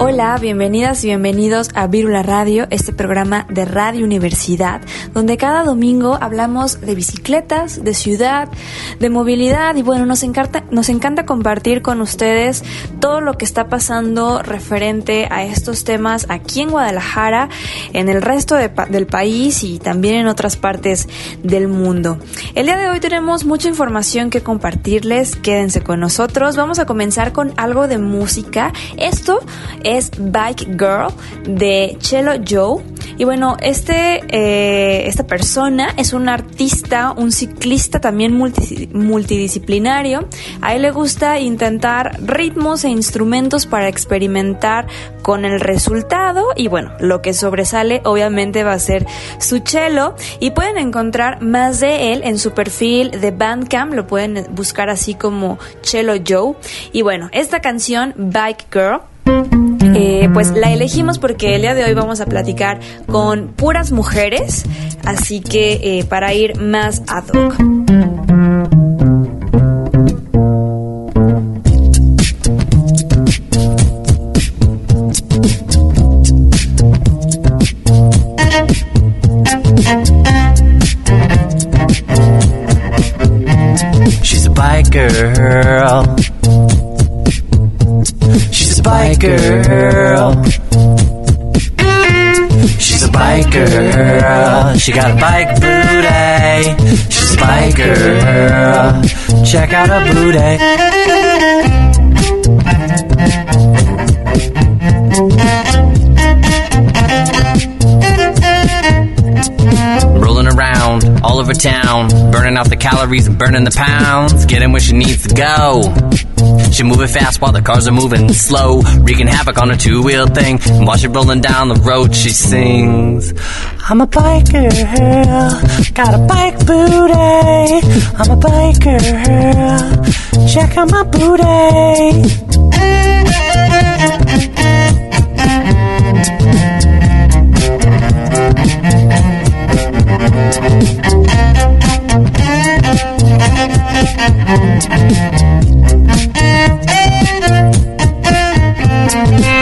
Hola, bienvenidas y bienvenidos a Vírula Radio, este programa de Radio Universidad, donde cada domingo hablamos de bicicletas, de ciudad, de movilidad y bueno, nos encanta, nos encanta compartir con ustedes todo lo que está pasando referente a estos temas aquí en Guadalajara, en el resto del país y también en otras partes del mundo. El día de hoy tenemos mucha información que compartirles, quédense con nosotros. Vamos a comenzar con algo de música. Esto es Bike Girl de Chelo Joe. Y bueno, este, eh, esta persona es un artista, un ciclista también multidisciplinario. A él le gusta intentar ritmos e instrumentos para experimentar con el resultado. Y bueno, lo que sobresale obviamente va a ser su cello. Y pueden encontrar más de él en su perfil de Bandcamp. Lo pueden buscar así como Chelo Joe. Y bueno, esta canción, Bike Girl, eh, pues la elegimos porque el día de hoy vamos a platicar con puras mujeres, así que eh, para ir más ad hoc. She got a bike booty. She's a bike girl. Check out her booty. Rolling around all over town, burning out the calories and burning the pounds, getting where she needs to go. She moving fast while the cars are moving slow, wreaking havoc on a two-wheel thing. And while she rolling down the road, she sings, "I'm a biker, got a bike booty. I'm a biker, check out my booty."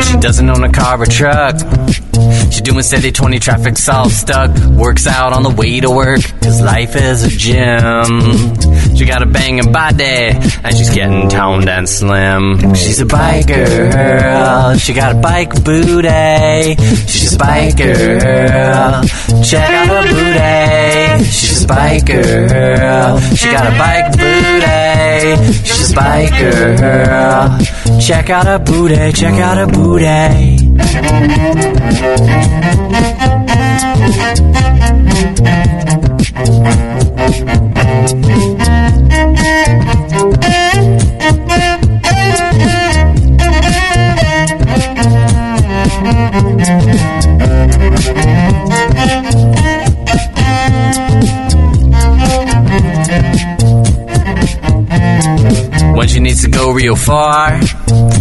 She doesn't own a car or truck. Doing steady 20 traffic's all stuck. Works out on the way to work, cause life is a gym. She got a banging body, and she's getting toned and slim. She's a biker, she got a bike booty. She's a biker, check out her booty. She's a biker, she got a bike booty. She's a biker, check out her booty, check out her booty. When she needs to go real far,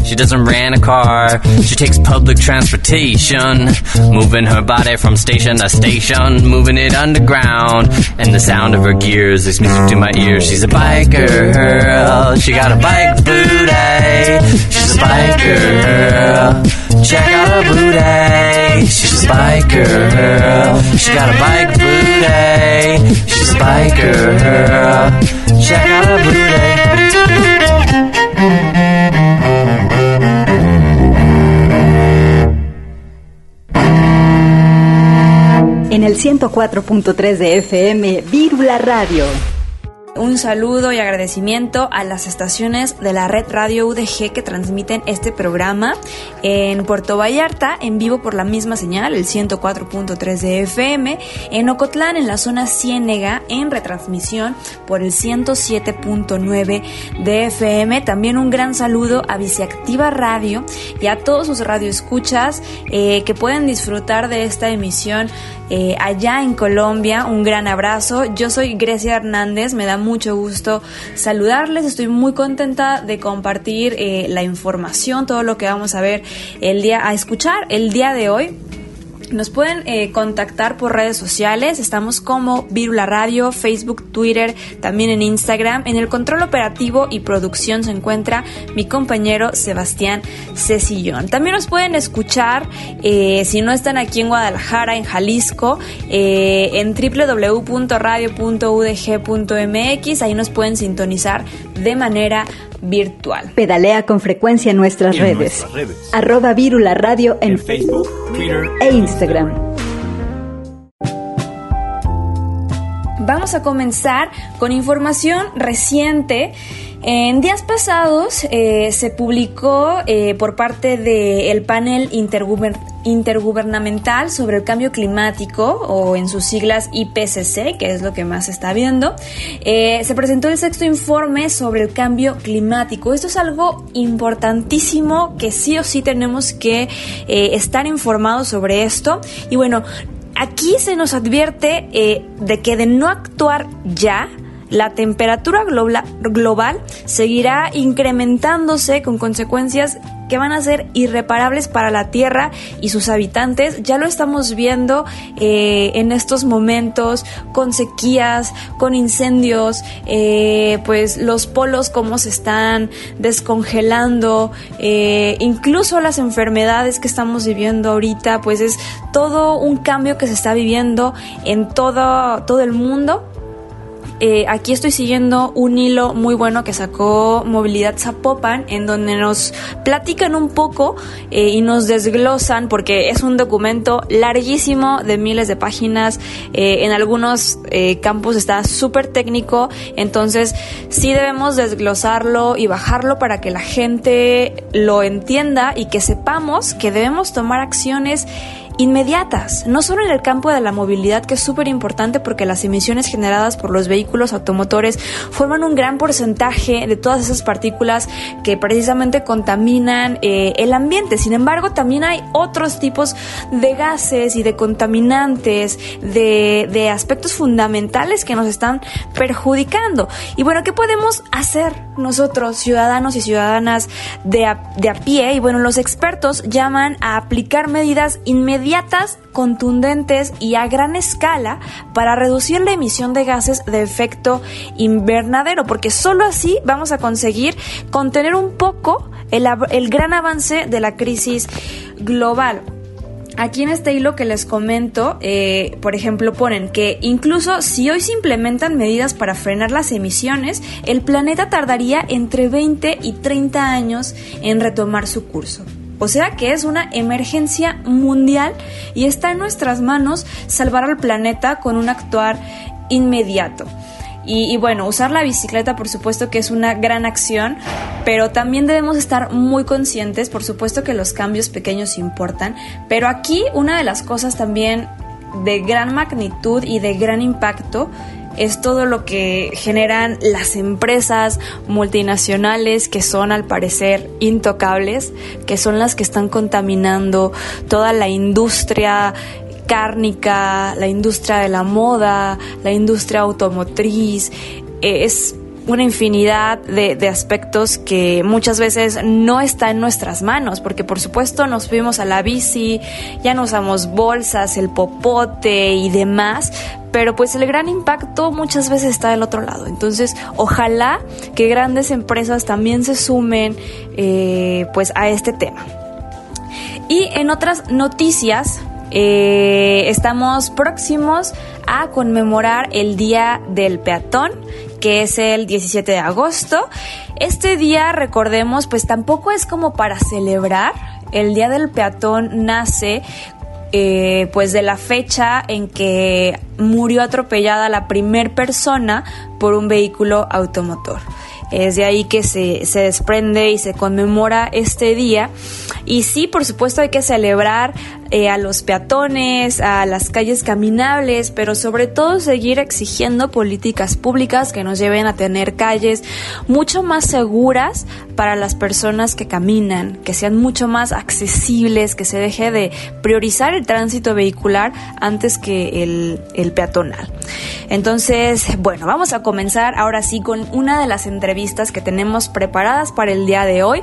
she doesn't rent a car. She takes public transportation, moving her body from station to station, moving it underground. And the sound of her gears is music to my ears. She's a biker, she got a bike booty. Eh? She's a biker, check out her booty. Eh? She's a biker, she got a bike booty. Eh? She's a biker, check out her booty. En el 104.3 de FM, Vírula Radio. Un saludo y agradecimiento a las estaciones de la red Radio UDG que transmiten este programa en Puerto Vallarta, en vivo por la misma señal, el 104.3 de FM, en Ocotlán, en la zona Ciénega, en retransmisión por el 107.9 de FM. También un gran saludo a Viceactiva Radio y a todos sus radioescuchas eh, que pueden disfrutar de esta emisión eh, allá en Colombia. Un gran abrazo. Yo soy Grecia Hernández, me da mucho gusto saludarles. Estoy muy contenta de compartir eh, la información, todo lo que vamos a ver el día, a escuchar el día de hoy. Nos pueden eh, contactar por redes sociales, estamos como Virula Radio, Facebook, Twitter, también en Instagram. En el control operativo y producción se encuentra mi compañero Sebastián Cecillón. También nos pueden escuchar, eh, si no están aquí en Guadalajara, en Jalisco, eh, en www.radio.udg.mx, ahí nos pueden sintonizar de manera virtual. Pedalea con frecuencia en nuestras, En redes. nuestras redes. Arroba Virula Radio en, En Facebook, Twitter e Instagram. Vamos a comenzar con información reciente. En días pasados eh, se publicó eh, por parte del panel interguber- intergubernamental sobre el cambio climático o en sus siglas IPCC, que es lo que más se está viendo, eh, se presentó el sexto informe sobre el cambio climático. Esto es algo importantísimo que sí o sí tenemos que estar informados sobre esto. Y bueno, Aquí se nos advierte de que de no actuar ya, la temperatura global seguirá incrementándose con consecuencias que van a ser irreparables para la Tierra y sus habitantes. Ya lo estamos viendo eh, en estos momentos con sequías, con incendios, eh, pues los polos cómo se están descongelando, eh, incluso las enfermedades que estamos viviendo ahorita, pues es todo un cambio que se está viviendo en todo, todo el mundo. Eh, aquí estoy siguiendo un hilo muy bueno que sacó Movilidad Zapopan, en donde nos platican un poco eh, y nos desglosan, porque es un documento larguísimo de miles de páginas. eh, en algunos eh, campos está súper técnico, entonces sí debemos desglosarlo y bajarlo para que la gente lo entienda y que sepamos que debemos tomar acciones inmediatas, no solo en el campo de la movilidad, que es súper importante porque las emisiones generadas por los vehículos automotores forman un gran porcentaje de todas esas partículas que precisamente contaminan eh, el ambiente. Sin embargo, también hay otros tipos de gases y de contaminantes, de, de aspectos fundamentales que nos están perjudicando. Y bueno, ¿qué podemos hacer nosotros, ciudadanos y ciudadanas de a, de a pie? Y bueno, los expertos llaman a aplicar medidas inmediatas, contundentes y a gran escala para reducir la emisión de gases de efecto invernadero, porque solo así vamos a conseguir contener un poco el gran avance de la crisis global. Aquí en este hilo que les comento, eh, por ejemplo, ponen que incluso si hoy se implementan medidas para frenar las emisiones, el planeta tardaría entre 20 y 30 años en retomar su curso. O sea que es una emergencia mundial y está en nuestras manos salvar al planeta con un actuar inmediato. Y, bueno, usar la bicicleta por supuesto que es una gran acción, pero también debemos estar muy conscientes, por supuesto que los cambios pequeños importan, pero aquí una de las cosas también de gran magnitud y de gran impacto es todo lo que generan las empresas multinacionales que son al parecer intocables, que son las que están contaminando toda la industria cárnica, la industria de la moda, la industria automotriz, es una infinidad de, de, aspectos que muchas veces no está en nuestras manos, porque por supuesto nos fuimos a la bici, ya no usamos bolsas, el popote y demás, pero pues el gran impacto muchas veces está del otro lado. Entonces, ojalá que grandes empresas también se sumen eh, pues a este tema. Y en otras noticias, eh, estamos próximos a conmemorar el Día del Peatón, que es el 17 de agosto. Este día, recordemos, pues tampoco es como para celebrar. El Día del Peatón nace eh, pues de la fecha en que murió atropellada la primer persona por un vehículo automotor. Es de ahí que se, se desprende y se conmemora este día. Y sí, por supuesto hay que celebrar eh, a los peatones, a las calles caminables, pero sobre todo seguir exigiendo políticas públicas que nos lleven a tener calles mucho más seguras para las personas que caminan, que sean mucho más accesibles, que se deje de priorizar el tránsito vehicular antes que el, el peatonal. Entonces, bueno, vamos a comenzar ahora sí con una de las entrevistas que tenemos preparadas para el día de hoy.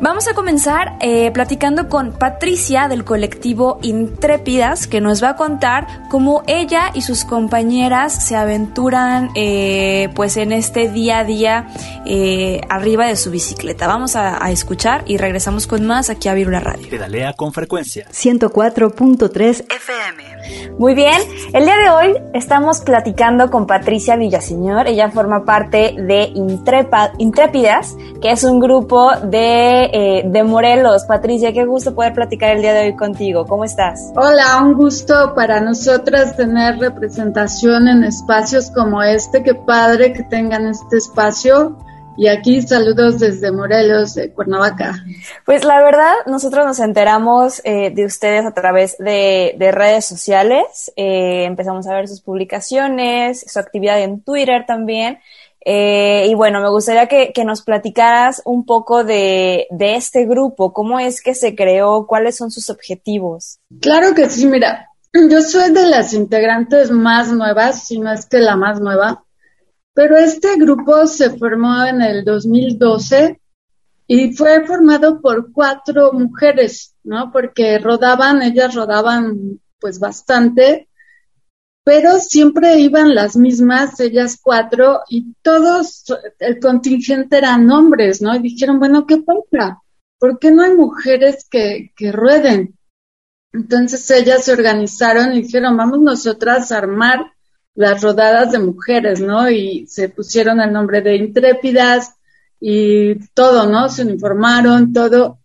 Vamos a comenzar eh, platicando con Patricia del colectivo Intrépidas, que nos va a contar cómo ella y sus compañeras se aventuran eh, pues en este día a día eh, arriba de su bicicleta. Vamos a, a, escuchar y regresamos con más aquí a Virula Radio. Pedalea con frecuencia. 104.3 FM. Muy bien, el día de hoy estamos platicando con Patricia Villaseñor. Ella forma parte de Intrepa, Intrépidas, que es un grupo de, eh, de Morelos. Patricia, qué gusto poder platicar el día de hoy contigo. ¿Cómo estás? Hola, un gusto para nosotras tener representación en espacios como este. Qué padre que tengan este espacio y aquí saludos desde Morelos, de Cuernavaca. Pues la verdad, nosotros nos enteramos eh, de ustedes a través de, de redes sociales. Eh, empezamos a ver sus publicaciones, su actividad en Twitter también. Eh, y bueno, me gustaría que, que nos platicaras un poco de, de, este grupo, cómo es que se creó, cuáles son sus objetivos. Claro que sí, mira, yo soy de las integrantes más nuevas, si no es que la más nueva. Pero este grupo se formó en el 2012 y fue formado por cuatro mujeres, ¿no? Porque rodaban, ellas rodaban pues bastante, pero siempre iban las mismas, ellas cuatro, y todos, el contingente eran hombres, ¿no? Y dijeron, bueno, ¿qué pasa? ¿Por qué no hay mujeres que, que rueden? Entonces ellas se organizaron y dijeron, vamos nosotras a armar las rodadas de mujeres, ¿no? Y se pusieron el nombre de intrépidas y todo, ¿no? Se uniformaron, todo.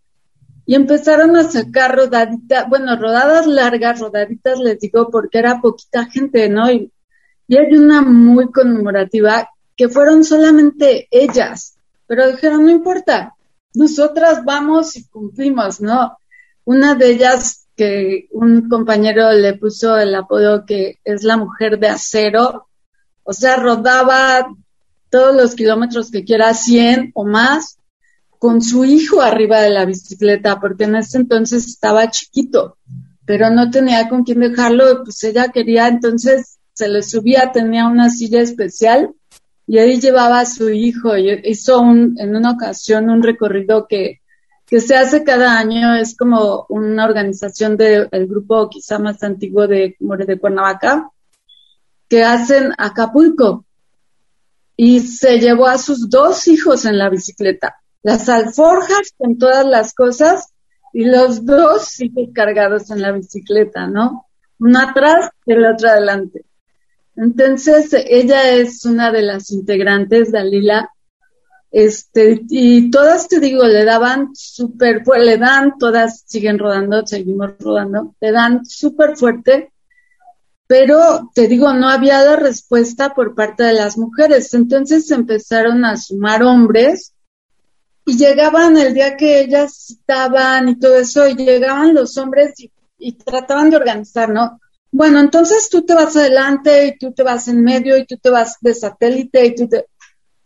Y empezaron a sacar rodaditas, bueno, rodadas largas, rodaditas les digo porque era poquita gente, ¿no? Y, y hay una muy conmemorativa que fueron solamente ellas, pero dijeron, no importa, nosotras vamos y cumplimos, ¿no? Una de ellas que un compañero le puso el apodo que es la mujer de acero, o sea, rodaba todos los kilómetros que quiera, 100 o más, con su hijo arriba de la bicicleta, porque en ese entonces estaba chiquito, pero no tenía con quién dejarlo, pues ella quería, entonces se le subía, tenía una silla especial y ahí llevaba a su hijo y hizo en una ocasión un recorrido que que se hace cada año, es como una organización del grupo quizá más antiguo de More de Cuernavaca, que hacen Acapulco. Y se llevó a sus dos hijos en la bicicleta, las alforjas con todas las cosas y los dos hijos cargados en la bicicleta, ¿no? Uno atrás y el otro adelante. Entonces, ella es una de las integrantes, Dalila, este, y todas te digo, le daban súper, pues le dan, todas siguen rodando, seguimos rodando, le dan súper fuerte, pero te digo, no había la respuesta por parte de las mujeres. Entonces empezaron a sumar hombres y llegaban el día que ellas estaban y todo eso, y llegaban los hombres y, y trataban de organizar, ¿no? Bueno, entonces tú te vas adelante y tú te vas en medio y tú te vas de satélite y tú te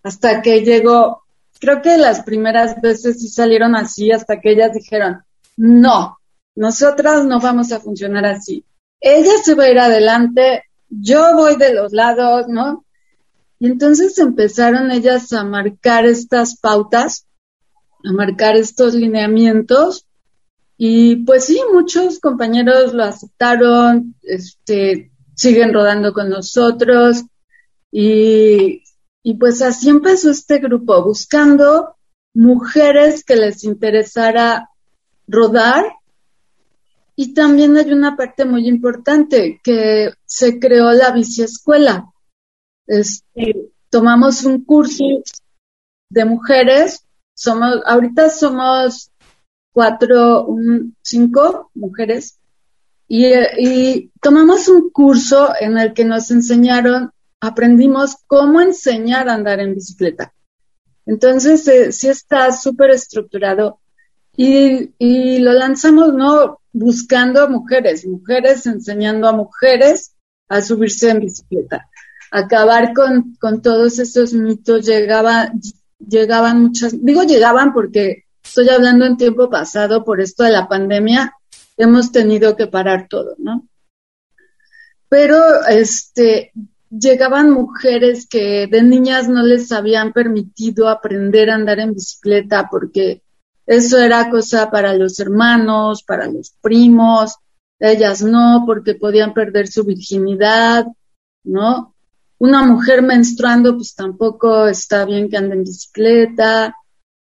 hasta que llegó, creo que las primeras veces sí salieron así, hasta que ellas dijeron, no, nosotras no vamos a funcionar así. Ella se va a ir adelante, yo voy de los lados, ¿no? Y entonces empezaron ellas a marcar estas pautas, a marcar estos lineamientos, y pues sí, muchos compañeros lo aceptaron, este, siguen rodando con nosotros, y y pues así empezó este grupo, buscando mujeres que les interesara rodar. Y también hay una parte muy importante, que se creó la biciescuela. Este, tomamos un curso de mujeres, somos, ahorita somos cuatro, un, cinco mujeres Y, y tomamos un curso en el que nos enseñaron, aprendimos cómo enseñar a andar en bicicleta. Entonces, eh, sí está súper estructurado. Y, y lo lanzamos, ¿no? Buscando mujeres, mujeres enseñando a mujeres a subirse en bicicleta. Acabar con, con todos esos mitos, llegaba, llegaban muchas, digo llegaban porque estoy hablando en tiempo pasado por esto de la pandemia, hemos tenido que parar todo, ¿no? Pero este llegaban mujeres que de niñas no les habían permitido aprender a andar en bicicleta porque eso era cosa para los hermanos, para los primos, ellas no, porque podían perder su virginidad, ¿no? Una mujer menstruando, pues tampoco está bien que ande en bicicleta,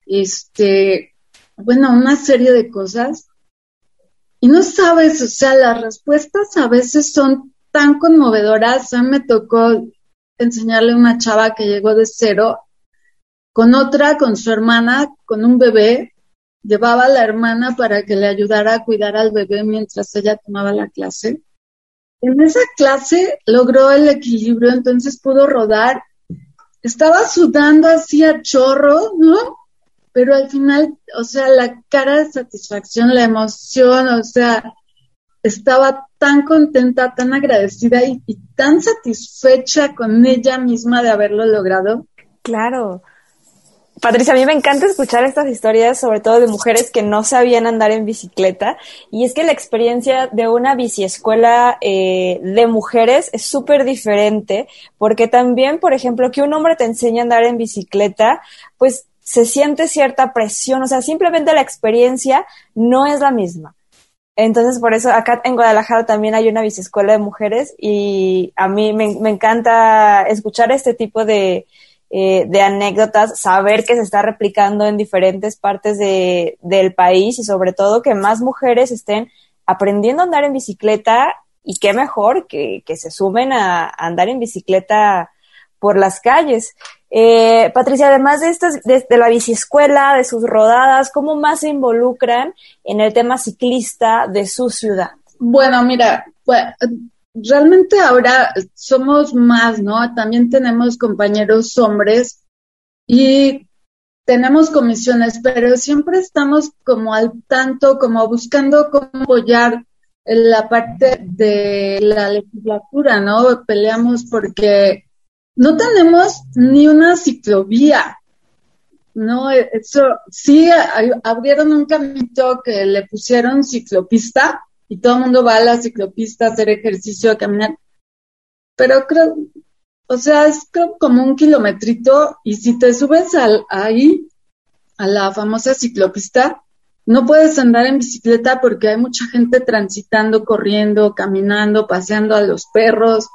este, bueno, una serie de cosas. Y no sabes, o sea, las respuestas a veces son tan conmovedoras. A mí me tocó enseñarle a una chava que llegó de cero, con otra, con su hermana, con un bebé. Llevaba a la hermana para que le ayudara a cuidar al bebé mientras ella tomaba la clase. En esa clase logró el equilibrio, entonces pudo rodar. Estaba sudando así a chorro, ¿no? Pero al final, o sea, la cara de satisfacción, la emoción, o sea, estaba tan contenta, tan agradecida y, tan satisfecha con ella misma de haberlo logrado. Claro. Patricia, a mí me encanta escuchar estas historias, sobre todo de mujeres que no sabían andar en bicicleta. Y es que la experiencia de una biciescuela eh, de mujeres es súper diferente, porque también, por ejemplo, que un hombre te enseñe a andar en bicicleta, pues se siente cierta presión, o sea, simplemente la experiencia no es la misma. Entonces, por eso acá en Guadalajara también hay una biciescuela de mujeres y a mí me, encanta escuchar este tipo de, eh, de anécdotas, saber que se está replicando en diferentes partes de, del país y sobre todo que más mujeres estén aprendiendo a andar en bicicleta y qué mejor que, que se sumen a, a, andar en bicicleta por las calles. Eh, Patricia, además de, estas, de, de la biciescuela, de sus rodadas, ¿cómo más se involucran en el tema ciclista de su ciudad? Bueno, mira, pues, realmente ahora somos más, ¿no? También tenemos compañeros hombres y tenemos comisiones, pero siempre estamos como al tanto, como buscando cómo apoyar la parte de la legislatura, ¿no? Peleamos porque no tenemos ni una ciclovía, ¿no? Eso, sí, abrieron un camino que le pusieron ciclopista, y todo el mundo va a la ciclopista a hacer ejercicio, a caminar. Pero creo, o sea, es creo como un kilometrito y si te subes al, ahí, a la famosa ciclopista, no puedes andar en bicicleta porque hay mucha gente transitando, corriendo, caminando, paseando a los perros.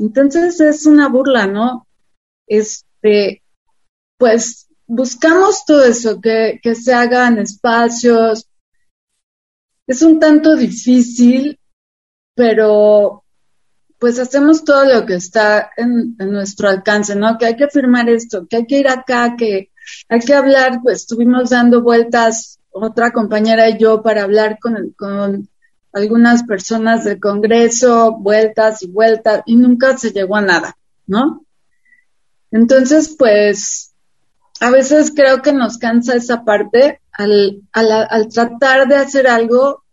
Entonces es una burla, ¿no? Este, pues buscamos todo eso, que, que se hagan espacios, es un tanto difícil, pero pues hacemos todo lo que está en, nuestro alcance, ¿no? Que hay que firmar esto, que hay que ir acá, que hay que hablar, pues estuvimos dando vueltas, otra compañera y yo, para hablar con, con algunas personas del Congreso, vueltas y vueltas, y nunca se llegó a nada, ¿no? Entonces, pues, a veces creo que nos cansa esa parte al, al, al tratar de hacer algo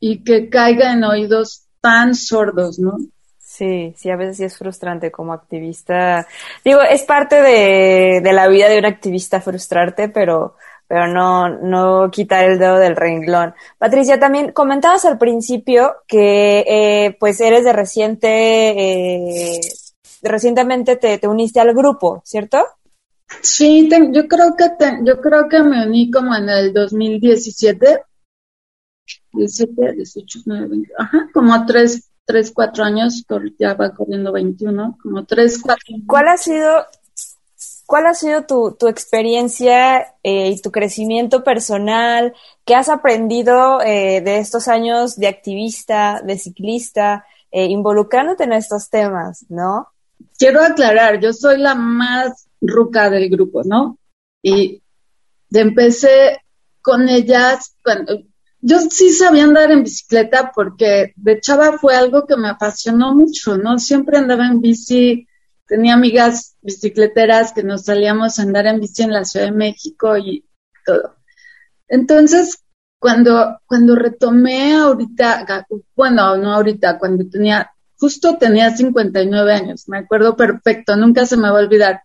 y que caiga en oídos tan sordos, ¿no? Sí, sí, a veces sí es frustrante como activista. Digo, es parte de, de la vida de un activista frustrarte, pero, pero no, no quitar el dedo del renglón. Patricia, también comentabas al principio que eh, pues eres de reciente, eh, recientemente te, te, uniste al grupo, ¿cierto? Sí, te, yo creo que te, yo creo que me uní como en el 2017 17, 18, 19, 20, ajá, como 3, 3, 4 años, ya va corriendo 21, como 3, 4 años. ¿Cuál ha sido, cuál ha sido tu, tu experiencia eh, y tu crecimiento personal? ¿Qué has aprendido eh, de estos años de activista, de ciclista, eh, involucrándote en estos temas, no? Quiero aclarar, yo soy la más ruca del grupo, ¿no? Y empecé con ellas cuando yo sí sabía andar en bicicleta porque de chava fue algo que me apasionó mucho, ¿no? Siempre andaba en bici, tenía amigas bicicleteras que nos salíamos a andar en bici en la Ciudad de México y todo. Entonces, cuando, cuando retomé ahorita, bueno, no ahorita, cuando tenía, justo tenía 59 años, me acuerdo perfecto, nunca se me va a olvidar,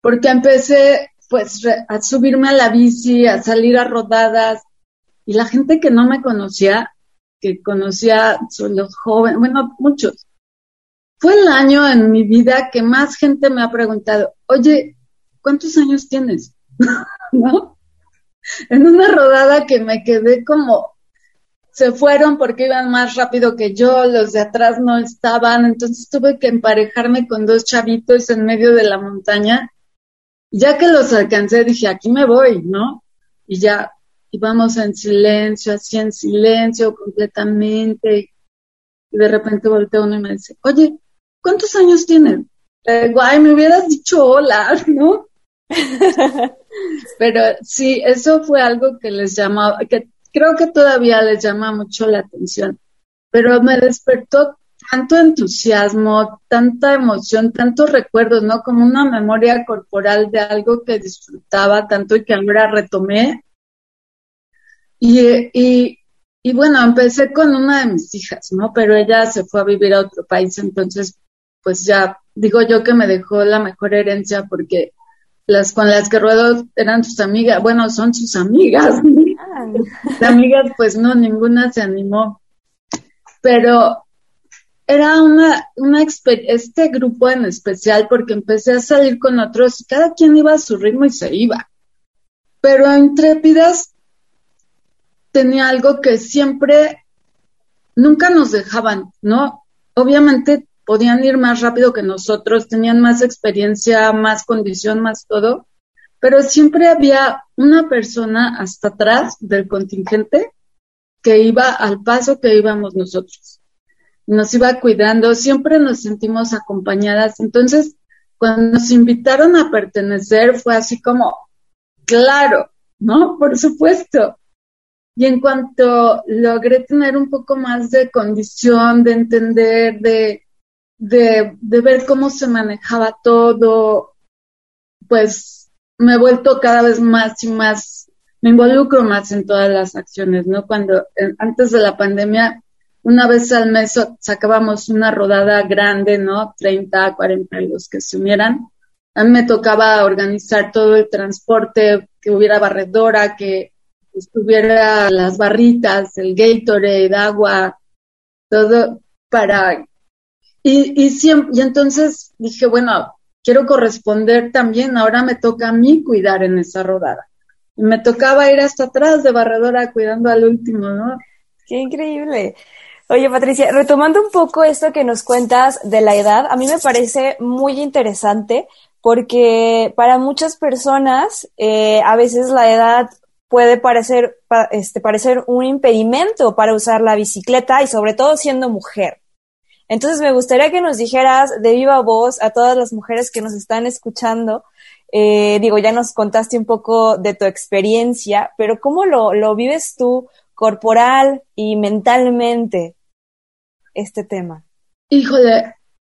porque empecé pues a subirme a la bici, a salir a rodadas, y la gente que no me conocía, que conocía los jóvenes, bueno, muchos, fue el año en mi vida que más gente me ha preguntado, oye, ¿cuántos años tienes? ¿No? En una rodada que me quedé como, se fueron porque iban más rápido que yo, los de atrás no estaban, entonces tuve que emparejarme con dos chavitos en medio de la montaña. Ya que los alcancé, dije, aquí me voy, ¿no? Y ya íbamos en silencio, así en silencio completamente. Y de repente volteó uno y me dice, oye, ¿cuántos años tienes? Guay, me hubieras dicho hola, ¿no? Pero sí, eso fue algo que les llamaba, que creo que todavía les llama mucho la atención. Pero me despertó tanto entusiasmo, tanta emoción, tantos recuerdos, ¿no? Como una memoria corporal de algo que disfrutaba tanto y que ahora retomé y, y, y bueno, empecé con una de mis hijas, ¿no? Pero ella se fue a vivir a otro país, entonces, pues ya digo yo que me dejó la mejor herencia porque las con las que ruedo eran sus amigas, bueno, son sus amigas. Ah. Las amigas, pues no, ninguna se animó. Pero era una, una este grupo en especial porque empecé a salir con otros y cada quien iba a su ritmo y se iba. Pero intrépidas tenía algo que siempre, nunca nos dejaban, ¿no? Obviamente podían ir más rápido que nosotros, tenían más experiencia, más condición, más todo, pero siempre había una persona hasta atrás del contingente que iba al paso que íbamos nosotros. Nos iba cuidando, siempre nos sentimos acompañadas. Entonces, cuando nos invitaron a pertenecer, fue así como, claro, ¿no? Por supuesto. Y en cuanto logré tener un poco más de condición, de entender, de, de, de ver cómo se manejaba todo, pues me he vuelto cada vez más y más, me involucro más en todas las acciones, ¿no? Cuando antes de la pandemia, una vez al mes sacábamos una rodada grande, ¿no? 30, 40 los que se unieran. A mí me tocaba organizar todo el transporte, que hubiera barredora, que estuviera las barritas, el Gatorade, agua, todo para... Y, y, siempre, y entonces dije, bueno, quiero corresponder también, ahora me toca a mí cuidar en esa rodada. Me tocaba ir hasta atrás de barredora cuidando al último, ¿no? Qué increíble. Oye, Patricia, retomando un poco esto que nos cuentas de la edad, a mí me parece muy interesante porque para muchas personas eh, a veces la edad puede parecer, este, parecer un impedimento para usar la bicicleta y sobre todo siendo mujer. Entonces me gustaría que nos dijeras de viva voz a todas las mujeres que nos están escuchando, eh, digo, ya nos contaste un poco de tu experiencia, pero ¿cómo lo, lo vives tú corporal y mentalmente este tema? Híjole,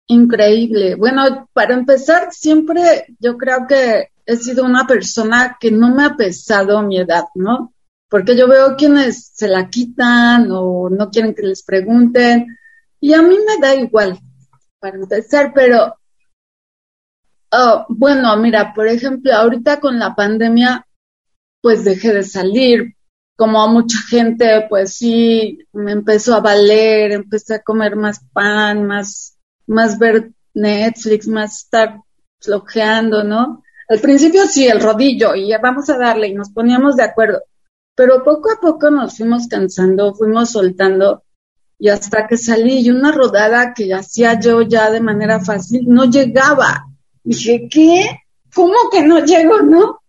increíble. Bueno, para empezar, siempre yo creo que he sido una persona que no me ha pesado mi edad, ¿no? Porque yo veo quienes se la quitan o no quieren que les pregunten y a mí me da igual, para empezar, pero oh, bueno, mira, por ejemplo, ahorita con la pandemia, pues dejé de salir, como a mucha gente, pues sí, me empezó a valer, empecé a comer más pan, más, más ver Netflix, más estar flojeando, ¿no? Al principio sí, el rodillo, y ya vamos a darle, y nos poníamos de acuerdo. Pero poco a poco nos fuimos cansando, fuimos soltando, y hasta que salí, y una rodada que hacía yo ya de manera fácil, no llegaba. Dije, ¿qué? ¿Cómo que no llego, no?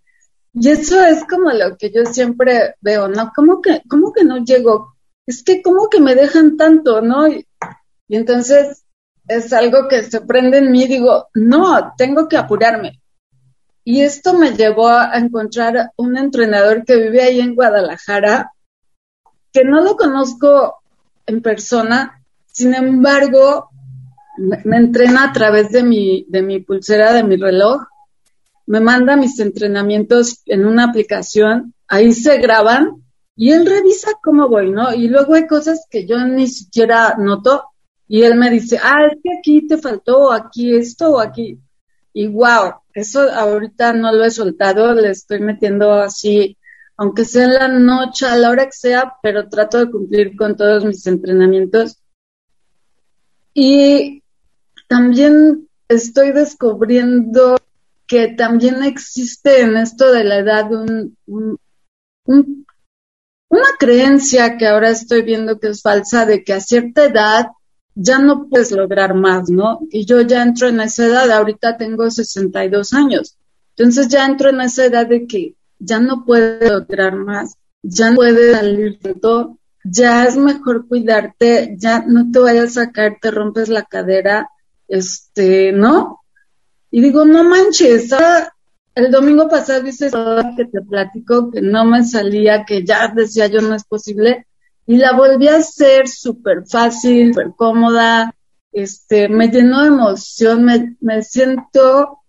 Y eso es como lo que yo siempre veo, ¿no? ¿Cómo que, cómo que no llego? Es que, ¿cómo que me dejan tanto, no? y entonces es algo que se prende en mí, digo, no, tengo que apurarme. Y esto me llevó a encontrar un entrenador que vive ahí en Guadalajara, que no lo conozco en persona, sin embargo, me, entrena a través de mi, de mi pulsera, de mi reloj, me manda mis entrenamientos en una aplicación, ahí se graban y él revisa cómo voy, ¿no? Y luego hay cosas que yo ni siquiera noto y él me dice, ah, es que aquí te faltó, aquí esto, o aquí. Y wow, eso ahorita no lo he soltado, le estoy metiendo así, aunque sea en la noche, a la hora que sea, pero trato de cumplir con todos mis entrenamientos. Y también estoy descubriendo que también existe en esto de la edad un, una creencia que ahora estoy viendo que es falsa de que a cierta edad ya no puedes lograr más, ¿no? Y yo ya entro en esa edad, ahorita tengo 62 años, entonces ya entro en esa edad de que ya no puedes lograr más, ya no puedes salir de todo, ya es mejor cuidarte, ya no te vayas a caer, te rompes la cadera, este, ¿no? Y digo, no manches, el domingo pasado dices que te platico que no me salía, que ya decía yo no es posible, y la volví a hacer súper fácil, súper cómoda, este, me llenó de emoción, me, me siento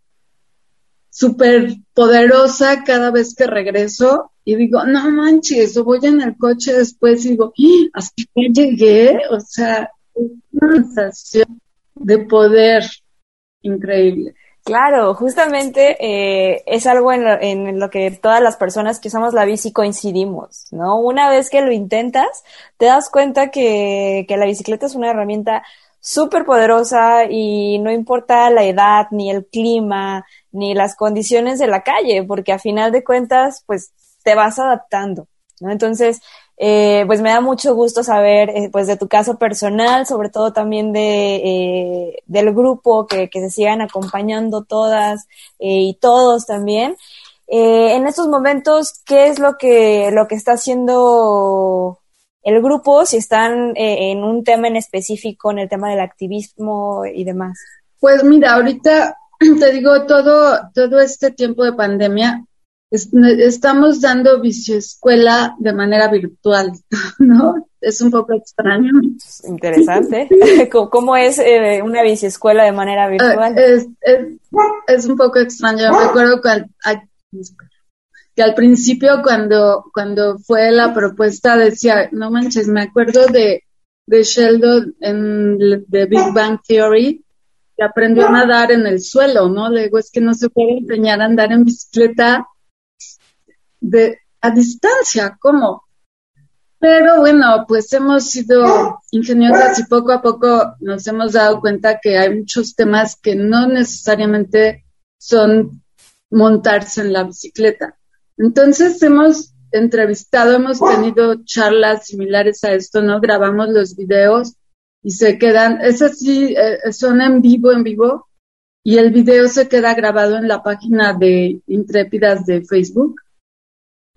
súper poderosa cada vez que regreso y digo, no manches, o voy en el coche después y digo, ¡Ah! hasta que llegué, o sea, una sensación de poder increíble. Claro, justamente eh, es algo en lo, en lo, que todas las personas que usamos la bici coincidimos, ¿no? Una vez que lo intentas, te das cuenta que, que la bicicleta es una herramienta súper poderosa y no importa la edad, ni el clima, ni las condiciones de la calle, porque a final de cuentas, pues te vas adaptando, ¿no? Entonces, eh, pues me da mucho gusto saber eh, pues de tu caso personal, sobre todo también de eh, del grupo que, que se sigan acompañando todas y todos también. En estos momentos, ¿qué es lo que lo que está haciendo el grupo? Si están en un tema en específico, en el tema del activismo y demás. Pues mira, ahorita te digo todo todo este tiempo de pandemia estamos dando escuela de manera virtual, ¿no? Es un poco extraño. Interesante. ¿Cómo es eh, una escuela de manera ah, virtual? Es, es, un poco extraño. Me acuerdo que al, que al principio cuando, cuando fue la propuesta decía, no manches, me acuerdo de, de Sheldon en The Big Bang Theory, aprendió a nadar en el suelo, ¿no? Le digo, es que no se puede enseñar a andar en bicicleta de, a distancia, ¿cómo? Pero bueno, pues hemos sido ingeniosas y poco a poco nos hemos dado cuenta que hay muchos temas que no necesariamente son montarse en la bicicleta. Entonces hemos entrevistado, hemos tenido charlas similares a esto, ¿no? Grabamos los videos y se quedan, es así, eh, son en vivo, en vivo, y el video se queda grabado en la página de Intrépidas de Facebook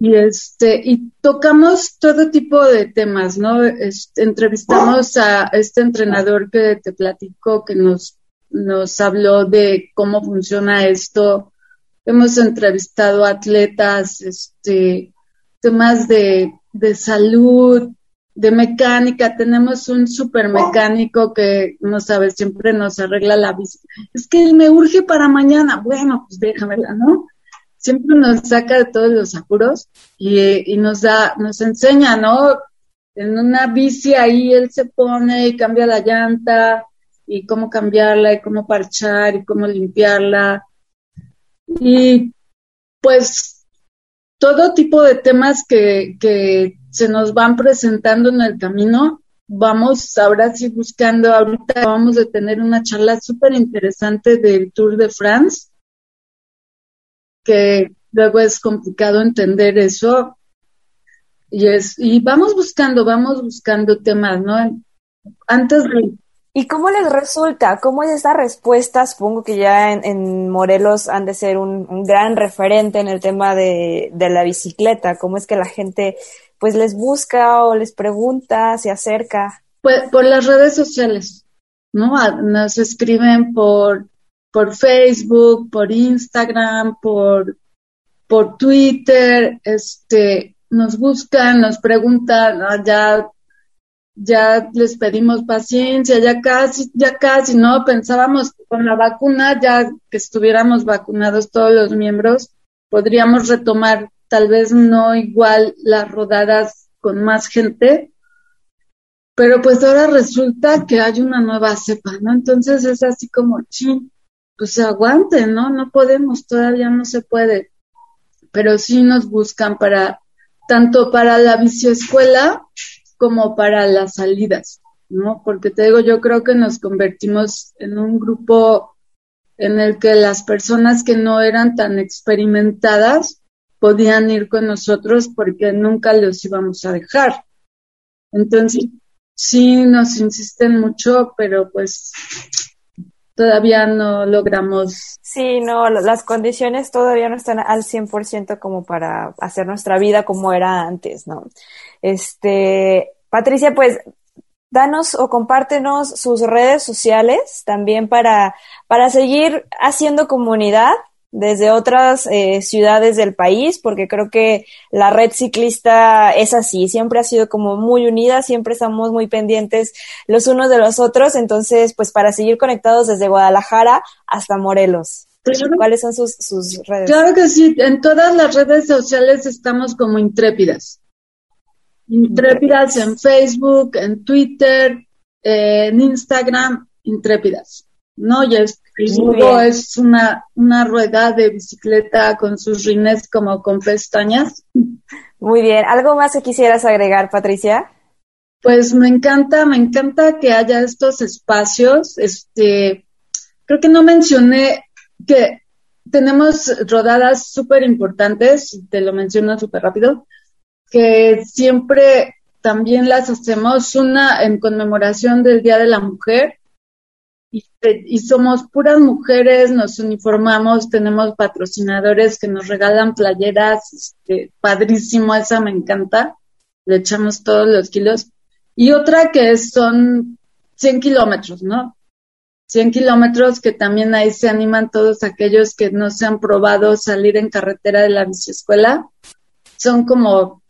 y este y tocamos todo tipo de temas, ¿no? Este, entrevistamos a este entrenador que te platicó que nos nos habló de cómo funciona esto. Hemos entrevistado atletas, este temas de, de salud, de mecánica. Tenemos un super mecánico que, no sabes, siempre nos arregla la bici. Es que me urge para mañana. Bueno, pues déjamela, ¿no? siempre nos saca de todos los apuros y, y nos da, nos enseña, ¿no? En una bici ahí él se pone y cambia la llanta y cómo cambiarla y cómo parchar y cómo limpiarla. Y pues todo tipo de temas que, que se nos van presentando en el camino, vamos ahora sí buscando, ahorita vamos a tener una charla súper interesante del Tour de France que luego es complicado entender eso. Y, es, y vamos buscando, vamos buscando temas, ¿no? Antes. ¿Y cómo les resulta? ¿Cómo es esta respuesta? Supongo que ya en, Morelos han de ser un, gran referente en el tema de, de la bicicleta. ¿Cómo es que la gente pues les busca o les pregunta, se acerca? Pues por las redes sociales, ¿no? Nos escriben por por Facebook, por Instagram, por, por Twitter, este, nos buscan, nos preguntan, ah, ya, ya les pedimos paciencia, ya casi, ya casi, ¿no? Pensábamos que con la vacuna, ya que estuviéramos vacunados todos los miembros, podríamos retomar tal vez no igual las rodadas con más gente, pero pues ahora resulta que hay una nueva cepa, ¿no? Entonces es así como, sí, pues aguante, ¿no? No podemos, todavía no se puede, pero sí nos buscan para, tanto para la biciescuela como para las salidas, ¿no? Porque te digo, yo creo que nos convertimos en un grupo en el que las personas que no eran tan experimentadas podían ir con nosotros porque nunca los íbamos a dejar. Entonces, sí nos insisten mucho, pero pues todavía no logramos. Sí, no, las condiciones todavía no están al 100% como para hacer nuestra vida como era antes, ¿no? Este, Patricia, pues danos o compártenos sus redes sociales también para, para seguir haciendo comunidad desde otras eh, ciudades del país, porque creo que la red ciclista es así, siempre ha sido como muy unida, siempre estamos muy pendientes los unos de los otros, entonces, pues para seguir conectados desde Guadalajara hasta Morelos. ¿Cuáles son sus, sus redes? Claro que sí, en todas las redes sociales estamos como intrépidas. Intrépidas en Facebook, en Twitter, eh, en Instagram, intrépidas. ¿No? Y es, es una, una rueda de bicicleta con sus rines como con pestañas. Muy bien. ¿Algo más que quisieras agregar, Patricia? Pues me encanta, me encanta que haya estos espacios. Este, creo que no mencioné que tenemos rodadas súper importantes, te lo menciono súper rápido, que siempre también las hacemos una en conmemoración del Día de la Mujer y, somos puras mujeres, nos uniformamos, tenemos patrocinadores que nos regalan playeras, este, padrísimo, esa me encanta, le echamos todos los kilos. Y otra que son 100 kilómetros, ¿no? 100 kilómetros que también ahí se animan todos aquellos que no se han probado salir en carretera de la biciescuela. Son como,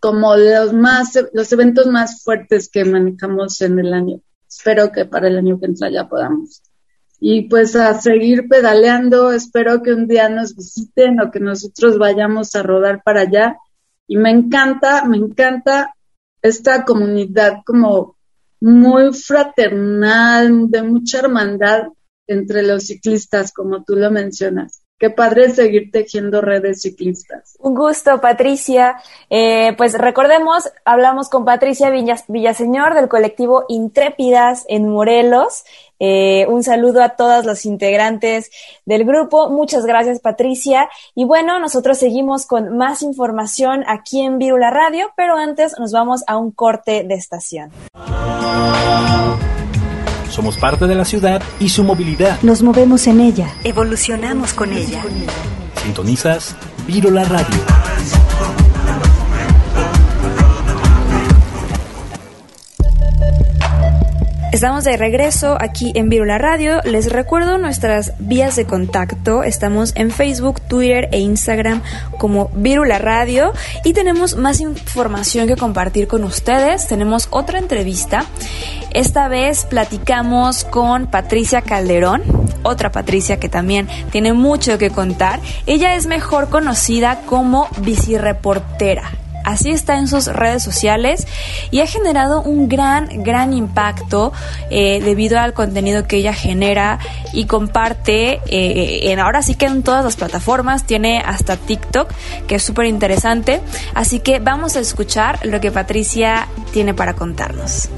como los más, los eventos más fuertes que manejamos en el año espero que para el año que entra ya podamos. Y pues a seguir pedaleando, espero que un día nos visiten o que nosotros vayamos a rodar para allá. Y me encanta, me encanta esta comunidad como muy fraternal, de mucha hermandad entre los ciclistas, como tú lo mencionas. Qué padre seguir tejiendo redes ciclistas. Un gusto, Patricia. Eh, pues recordemos, hablamos con Patricia Villaseñor del colectivo Intrépidas en Morelos. Eh, un saludo a todas los integrantes del grupo. Muchas gracias, Patricia. Y bueno, nosotros seguimos con más información aquí en Virula Radio, pero antes nos vamos a un corte de estación. Somos parte de la ciudad y su movilidad. Nos movemos en ella. Evolucionamos con ella. Sintonizas la Radio. Estamos de regreso aquí en Virula Radio. Les recuerdo nuestras vías de contacto. Estamos en Facebook, Twitter e Instagram como Virula Radio y tenemos más información que compartir con ustedes. Tenemos otra entrevista. Esta vez platicamos con Patricia Calderón, otra Patricia que también tiene mucho que contar. Ella es mejor conocida como bicireportera así está en sus redes sociales y ha generado un gran, gran impacto eh, debido al contenido que ella genera y comparte. Eh, en, ahora sí que en todas las plataformas, tiene hasta TikTok, que es súper interesante. Así que vamos a escuchar lo que Patricia tiene para contarnos.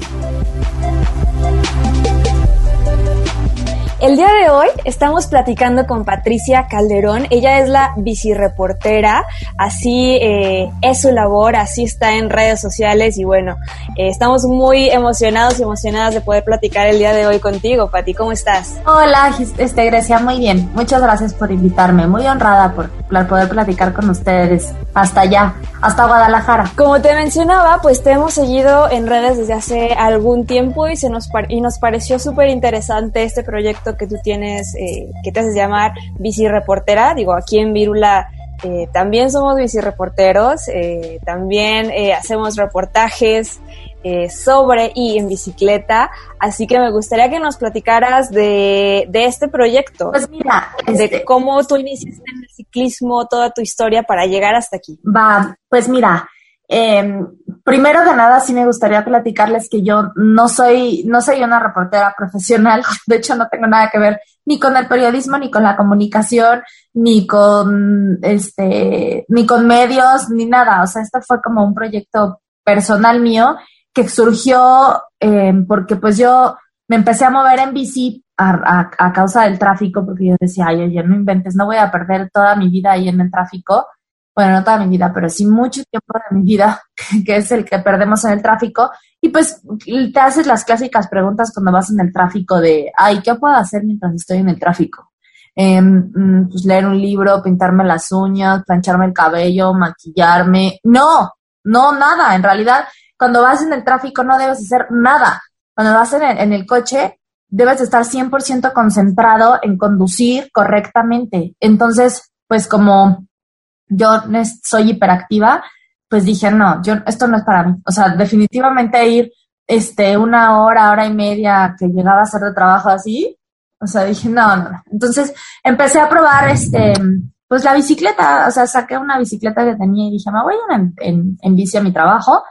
El día de hoy estamos platicando con Patricia Calderón. Ella es la bicireportera, así eh, es su labor, así está en redes sociales y bueno, eh, estamos muy emocionados y emocionadas de poder platicar el día de hoy contigo. Pati, ¿cómo estás? Hola, este, Grecia, muy bien. Muchas gracias por invitarme. Muy honrada por poder platicar con ustedes hasta allá, hasta Guadalajara. Como te mencionaba, pues te hemos seguido en redes desde hace algún tiempo y, se nos, y nos pareció súper interesante este proyecto que tú tienes, eh, que te haces llamar bici reportera. Digo, aquí en Virula eh, también somos bicireporteros, eh, también eh, hacemos reportajes sobre y en bicicleta, así que me gustaría que nos platicaras de, de este proyecto. Pues mira, de este- cómo tú iniciaste en ciclismo, toda tu historia para llegar hasta aquí. Va, pues mira, eh, primero que nada sí me gustaría platicarles que yo no soy, no soy una reportera profesional, de hecho no tengo nada que ver ni con el periodismo, ni con la comunicación, ni con este, ni con medios, ni nada. O sea, este fue como un proyecto personal mío que surgió eh, porque pues yo me empecé a mover en bici a, a- causa del tráfico, porque yo decía, ay, oye, no inventes, no voy a perder toda mi vida ahí en el tráfico bueno, no toda mi vida, pero sí mucho tiempo de mi vida, que es el que perdemos en el tráfico. Y pues te haces las clásicas preguntas cuando vas en el tráfico de, ay, ¿qué puedo hacer mientras estoy en el tráfico? Em, mm, pues leer un libro, pintarme las uñas, plancharme el cabello, maquillarme. No, no, nada. En realidad, cuando vas en el tráfico no debes hacer nada. Cuando vas en el, en el coche, debes estar 100% concentrado en conducir correctamente. Entonces, pues como yo soy hiperactiva, pues dije, no, yo, esto no es para mí. O sea, definitivamente ir este, una hora, hora y media que llegaba a hacer de trabajo así, o sea, dije, no, no. Entonces empecé a probar este, pues la bicicleta, o sea, saqué una bicicleta que tenía y dije, me voy a ir en, en, en bici a mi trabajo.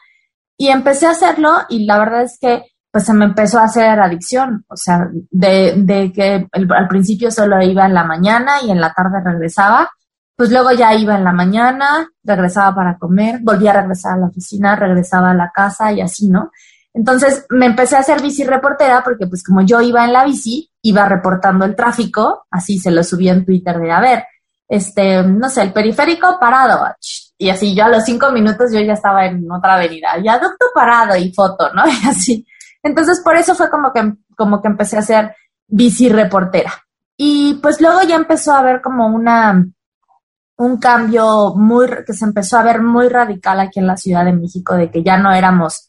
Y empecé a hacerlo y la verdad es que pues se me empezó a hacer adicción, o sea, de, de que al principio solo iba en la mañana y en la tarde regresaba, pues luego ya iba en la mañana, regresaba para comer, volvía a regresar a la oficina, regresaba a la casa y así, ¿no? Entonces me empecé a hacer bici reportera porque pues como yo iba en la bici, iba reportando el tráfico, así se lo subí en Twitter de, a ver, este, no sé, el periférico parado, y así yo a los cinco minutos yo ya estaba en otra avenida, ya docto parado y foto, ¿no? Y así. Entonces por eso fue como que, como que empecé a hacer bici reportera. Y pues luego ya empezó a haber como una, un cambio muy, que se empezó a ver muy radical aquí en la Ciudad de México, de que ya no éramos,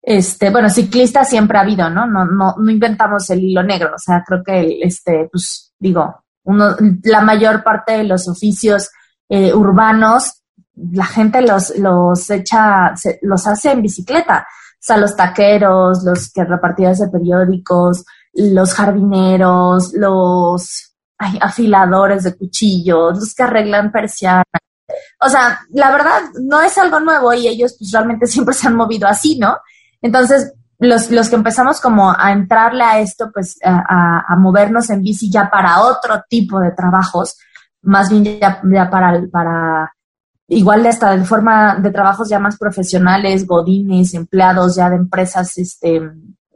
este, bueno, ciclistas siempre ha habido, ¿no? No, no, no inventamos el hilo negro, o sea, creo que, este, pues, digo, uno, la mayor parte de los oficios eh, urbanos, la gente los, los echa, se- los hace en bicicleta, o sea, los taqueros, los que repartidores de periódicos, los jardineros, los afiladores de cuchillos, los que arreglan persianas. O sea, la verdad no es algo nuevo y ellos pues realmente siempre se han movido así, ¿no? Entonces, los, los que empezamos como a entrarle a esto, pues a, a- movernos en bici ya para otro tipo de trabajos, más bien ya, ya para, para igual hasta de forma de trabajos ya más profesionales, godines, empleados ya de empresas, este,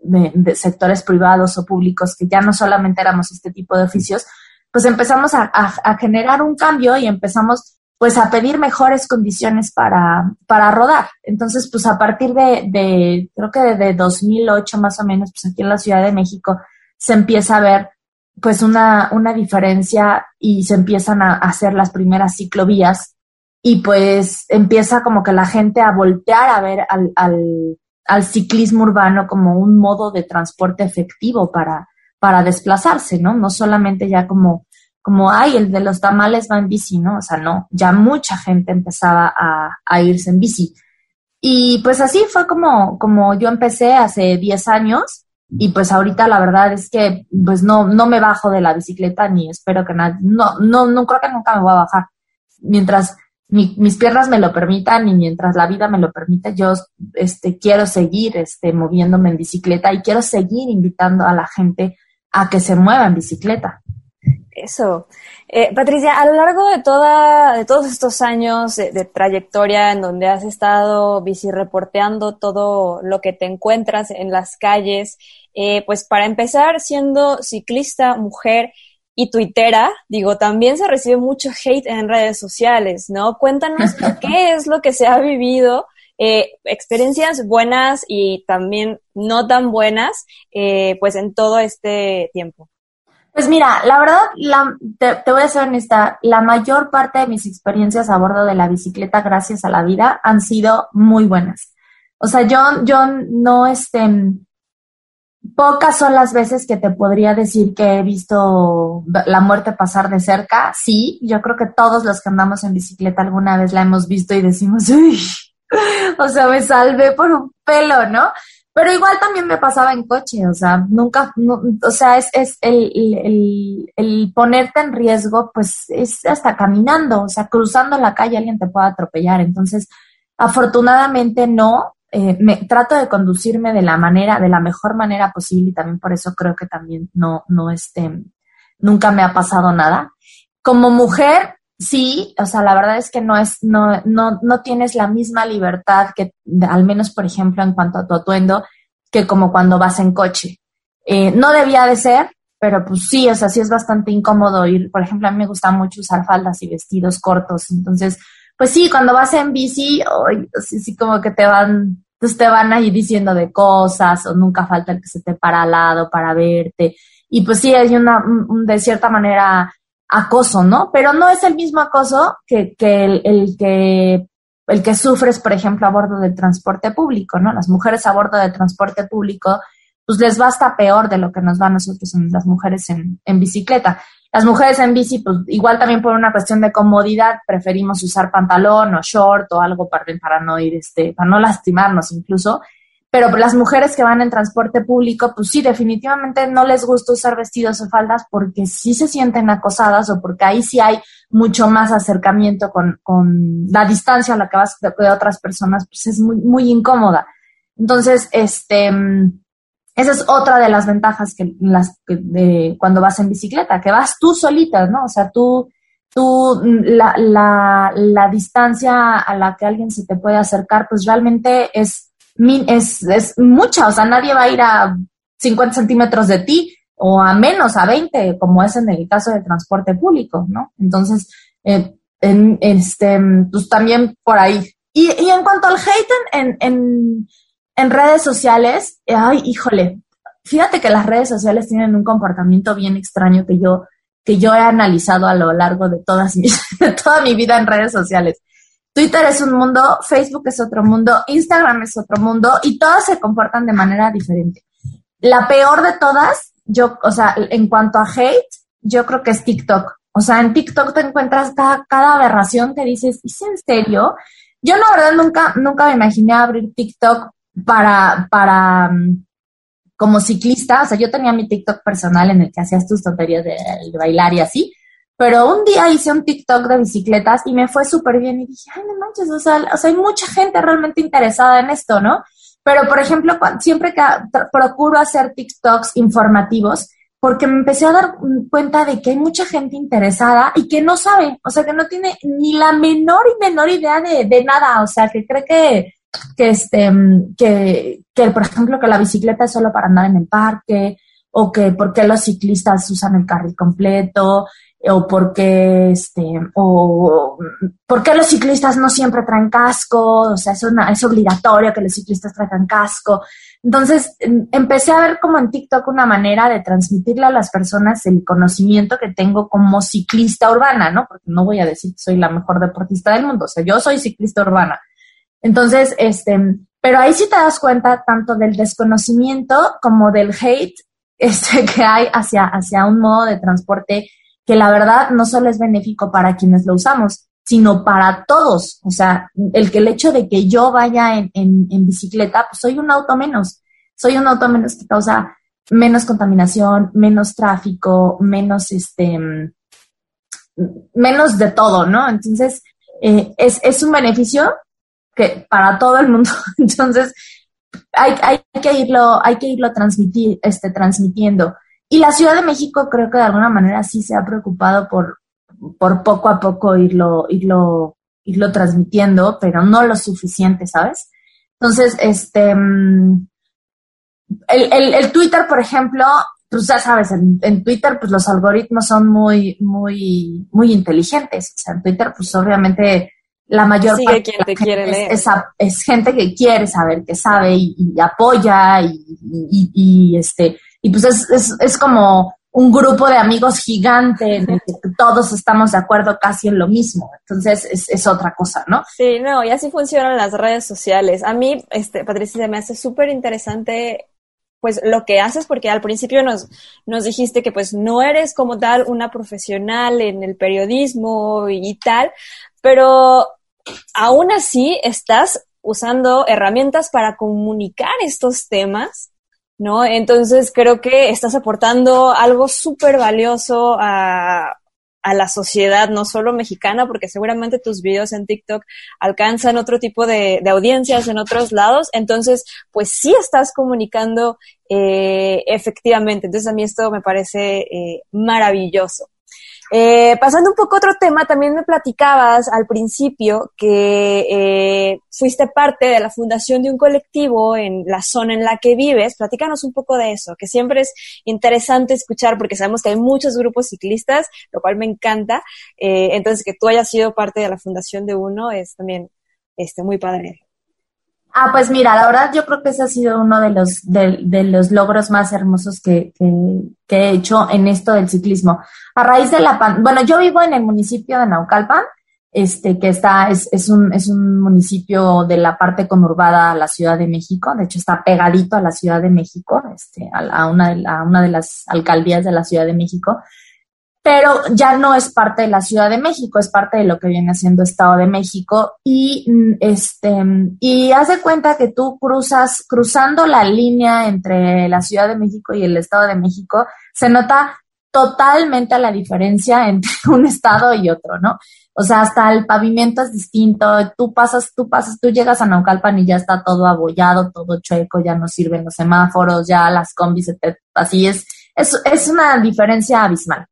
de, sectores privados o públicos, que ya no solamente éramos este tipo de oficios, pues empezamos a, a- a generar un cambio y empezamos pues a pedir mejores condiciones para, para rodar. Entonces, pues a partir de, de, creo que de 2008 más o menos, pues aquí en la Ciudad de México se empieza a ver pues una, una diferencia y se empiezan a hacer las primeras ciclovías y pues empieza como que la gente a voltear a ver al, ciclismo urbano como un modo de transporte efectivo para, para desplazarse, ¿no? No solamente ya como, como, ay, el de los tamales va en bici, ¿no? O sea, no, ya mucha gente empezaba a, a irse en bici. Y pues así fue como, como yo empecé hace 10 años y pues ahorita la verdad es que pues no, no me bajo de la bicicleta ni espero que nadie, no, no, no creo que nunca me voy a bajar. Mientras mi- mis piernas me lo permitan y mientras la vida me lo permite, yo este, quiero seguir este, moviéndome en bicicleta y quiero seguir invitando a la gente a que se mueva en bicicleta. Eso. Eh, Patricia, a lo largo de toda, de todos estos años de, de trayectoria en donde has estado bicireporteando todo lo que te encuentras en las calles, eh, pues para empezar, siendo ciclista, mujer y tuitera, digo, también se recibe mucho hate en redes sociales, ¿no? Cuéntanos qué es lo que se ha vivido, eh, experiencias buenas y también no tan buenas, eh, pues en todo este tiempo. Pues mira, la verdad, la, te, te voy a ser honesta, la mayor parte de mis experiencias a bordo de la bicicleta, gracias a la vida, han sido muy buenas. O sea, yo, yo no, este, Pocas son las veces que te podría decir que he visto la muerte pasar de cerca. Sí, yo creo que todos los que andamos en bicicleta alguna vez la hemos visto y decimos, uy, o sea, me salvé por un pelo, ¿no? Pero igual también me pasaba en coche, o sea, nunca, o sea, es, es el, el, el, ponerte en riesgo, pues es hasta caminando, o sea, cruzando la calle alguien te puede atropellar. Entonces, afortunadamente no, eh, me trato de conducirme de la manera, de la mejor manera posible y también por eso creo que también no, no, este, nunca me ha pasado nada. Como mujer, sí, o sea, la verdad es que no es, no, no, no tienes la misma libertad que, al menos, por ejemplo, en cuanto a tu atuendo, que como cuando vas en coche. Eh, no debía de ser, pero pues sí, o sea, sí es bastante incómodo ir, por ejemplo, a mí me gusta mucho usar faldas y vestidos cortos, entonces, pues sí, cuando vas en bici, sí, como que te van, pues te van ahí diciendo de cosas, o nunca falta el que se te para al lado para verte, y pues sí, hay una, de cierta manera, acoso, ¿no? Pero no es el mismo acoso que, que el, que el que sufres, por ejemplo, a bordo del transporte público, ¿no? Las mujeres a bordo del transporte público, pues les va hasta peor de lo que nos va a nosotros las mujeres en, en bicicleta. Las mujeres en bici, pues igual también por una cuestión de comodidad, preferimos usar pantalón o short o algo para, para no ir, este, para no lastimarnos incluso. Pero las mujeres que van en transporte público, pues sí, definitivamente no les gusta usar vestidos o faldas porque sí se sienten acosadas o porque ahí sí hay mucho más acercamiento con, con la distancia a la que vas de, otras personas, pues es muy, muy incómoda. Entonces, este, esa es otra de las ventajas que las de cuando vas en bicicleta, que vas tú solita, ¿no? O sea, tú, tú, la, la, la distancia a la que alguien se te puede acercar, pues realmente es es, es mucha, o sea, nadie va a ir a 50 centímetros de ti o a menos, a 20, como es en el caso del transporte público, ¿no? Entonces, eh, en, este, pues también por ahí. Y, y en cuanto al hate en, en, en redes sociales, ay, híjole, fíjate que las redes sociales tienen un comportamiento bien extraño que yo, que yo he analizado a lo largo de todas mis, de toda mi vida en redes sociales. Twitter es un mundo, Facebook es otro mundo, Instagram es otro mundo y todas se comportan de manera diferente. La peor de todas, yo, o sea, en cuanto a hate, yo creo que es TikTok. O sea, en TikTok te encuentras cada, cada aberración que dices, ¿es en serio? Yo la verdad nunca, nunca me imaginé abrir TikTok para, para, mm, como ciclista. O sea, yo tenía mi TikTok personal en el que hacías tus tonterías de bailar y así. Pero un día hice un TikTok de bicicletas y me fue súper bien y dije, ay, no manches, o sea, o sea, hay mucha gente realmente interesada en esto, ¿no? Pero, por ejemplo, siempre que procuro hacer TikToks informativos, porque me empecé a dar cuenta de que hay mucha gente interesada y que no sabe, o sea, que no tiene ni la menor y menor idea de, de nada, o sea, que cree que, que, este, que, que, por ejemplo, que la bicicleta es solo para andar en el parque, o que por qué los ciclistas usan el carril completo, o porque este o por qué los ciclistas no siempre traen casco, o sea, es una es obligatorio que los ciclistas traigan casco. Entonces, em, empecé a ver como en TikTok una manera de transmitirle a las personas el conocimiento que tengo como ciclista urbana, ¿no? Porque no voy a decir que soy la mejor deportista del mundo, o sea, yo soy ciclista urbana. Entonces, este, pero ahí sí te das cuenta tanto del desconocimiento como del hate este, que hay hacia, hacia un modo de transporte que la verdad no solo es benéfico para quienes lo usamos, sino para todos. O sea, el que el hecho de que yo vaya en, en, bicicleta, pues soy un auto menos. Soy un auto menos que causa menos contaminación, menos tráfico, menos este, menos de todo, ¿no? Entonces, eh, es, es un beneficio que para todo el mundo. Entonces, hay, hay que irlo, hay que irlo transmitir, este, transmitiendo. Y la Ciudad de México creo que de alguna manera sí se ha preocupado por, por poco a poco irlo, irlo, irlo transmitiendo, pero no lo suficiente, ¿sabes? Entonces, este, mm, el, el, Twitter, por ejemplo, pues ya sabes, en, en, Twitter, pues los algoritmos son muy, muy, muy inteligentes. O sea, en Twitter, pues obviamente la mayor parte de la gente es, es, gente que quiere saber, que sabe y, apoya y, y, y, este, y pues es, es, es como un grupo de amigos gigante en el que todos estamos de acuerdo casi en lo mismo. Entonces es, es otra cosa, ¿no? Sí, no, y así funcionan las redes sociales. A mí, este, Patricia, me hace súper interesante pues lo que haces, porque al principio nos, nos dijiste que pues no eres como tal una profesional en el periodismo y tal, pero aún así estás usando herramientas para comunicar estos temas, ¿no? Entonces creo que estás aportando algo súper valioso a, a la sociedad, no solo mexicana, porque seguramente tus videos en TikTok alcanzan otro tipo de, audiencias en otros lados. Entonces, pues sí estás comunicando eh, efectivamente. Entonces a mí esto me parece eh, maravilloso. Eh, pasando un poco a otro tema, también me platicabas al principio que eh, fuiste parte de la fundación de un colectivo en la zona en la que vives. Platícanos un poco de eso, que siempre es interesante escuchar porque sabemos que hay muchos grupos ciclistas, lo cual me encanta. Eh, entonces, que tú hayas sido parte de la fundación de uno es también este, muy padre. Ah, pues mira, la verdad yo creo que ese ha sido uno de los, de, los logros más hermosos que, he hecho en esto del ciclismo. A raíz de la pan, bueno, yo vivo en el municipio de Naucalpan, este, que está, es, es, un, es un municipio de la parte conurbada a la Ciudad de México, de hecho está pegadito a la Ciudad de México, este, a, una, a una de las alcaldías de la Ciudad de México pero ya no es parte de la Ciudad de México, es parte de lo que viene siendo Estado de México y mm, este y haz de cuenta que tú cruzas cruzando la línea entre la Ciudad de México y el Estado de México, se nota totalmente la diferencia entre un estado y otro, ¿no? O sea, hasta el pavimento es distinto, tú pasas, tú pasas, tú llegas a Naucalpan y ya está todo abollado, todo chueco, ya no sirven los semáforos, ya las combis, así es, es, es una diferencia abismal.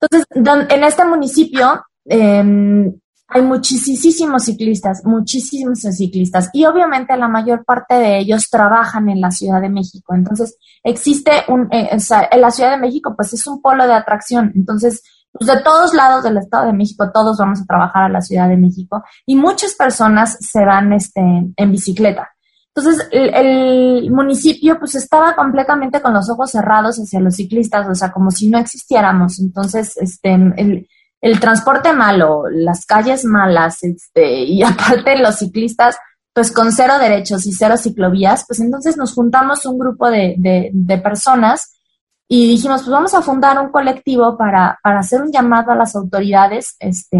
Entonces, en este municipio em, hay muchísimos ciclistas, muchísimos ciclistas, y obviamente la mayor parte de ellos trabajan en la Ciudad de México. Entonces, existe un, eh, o sea, en la Ciudad de México, pues es un polo de atracción. Entonces, pues de todos lados del Estado de México, todos vamos a trabajar a la Ciudad de México y muchas personas se van este, en bicicleta. Entonces, el, municipio pues estaba completamente con los ojos cerrados hacia los ciclistas, o sea, como si no existiéramos. Entonces, este, el, el transporte malo, las calles malas, este, y aparte los ciclistas, pues con cero derechos y cero ciclovías, pues entonces nos juntamos un grupo de, de, de personas y dijimos, pues vamos a fundar un colectivo para, para hacer un llamado a las autoridades, este,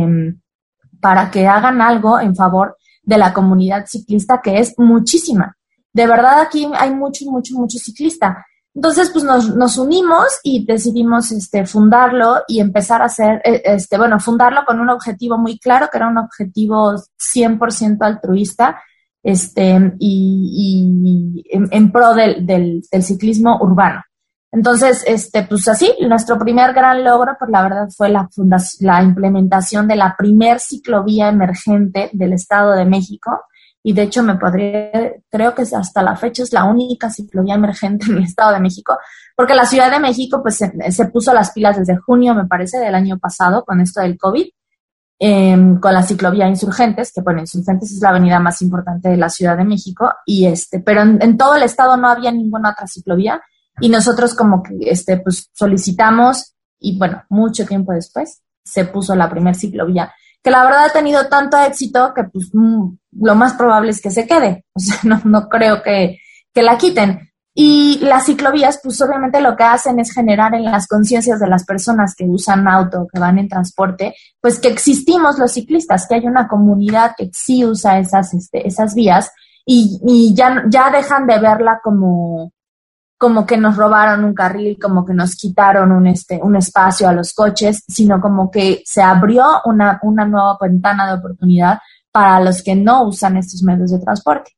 para que hagan algo en favor de la comunidad ciclista, que es muchísima. De verdad aquí hay mucho, mucho, mucho ciclista. Entonces, pues nos, nos unimos y decidimos este, fundarlo y empezar a hacer, eh, este, bueno, fundarlo con un objetivo muy claro, que era un objetivo 100% altruista, este, y, en, pro del, del, ciclismo urbano. Entonces, este, pues así, nuestro primer gran logro, pues la verdad fue la, la implementación de la primer ciclovía emergente del Estado de México. Y de hecho me podría, creo que hasta la fecha es la única ciclovía emergente en el Estado de México, porque la Ciudad de México pues se, puso las pilas desde junio, me parece, del año pasado con esto del COVID, em, con la ciclovía Insurgentes, que bueno, Insurgentes es la avenida más importante de la Ciudad de México, y este, pero en, en todo el estado no había ninguna otra ciclovía y nosotros como que este, pues solicitamos y bueno, mucho tiempo después se puso la primer ciclovía, que la verdad ha tenido tanto éxito que pues mm, lo más probable es que se quede, o sea, no, no creo que, que la quiten. Y las ciclovías, pues obviamente lo que hacen es generar en las conciencias de las personas que usan auto, que van en transporte, pues que existimos los ciclistas, que hay una comunidad que sí usa esas, este, esas vías y, y ya, ya dejan de verla como, como que nos robaron un carril, como que nos quitaron un, este, un espacio a los coches, sino como que se abrió una, una nueva ventana de oportunidad para los que no usan estos medios de transporte.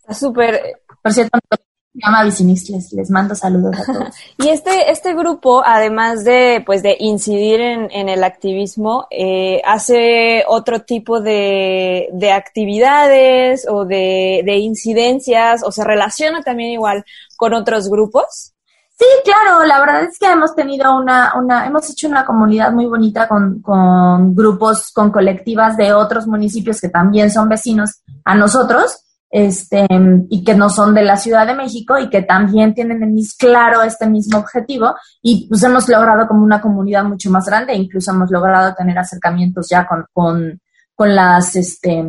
Está súper... Por cierto, me llama Bicinis, les, mando saludos a todos. y este, este grupo, además de, pues, de incidir en, en el activismo, eh, hace otro tipo de, de actividades o de, de incidencias o se relaciona también igual con otros grupos. Sí, claro, la verdad es que hemos tenido una, una, hemos hecho una comunidad muy bonita con, con grupos, con colectivas de otros municipios que también son vecinos a nosotros este, y que no son de la Ciudad de México y que también tienen el claro este mismo objetivo y pues hemos logrado como una comunidad mucho más grande, incluso hemos logrado tener acercamientos ya con, con, con las, este,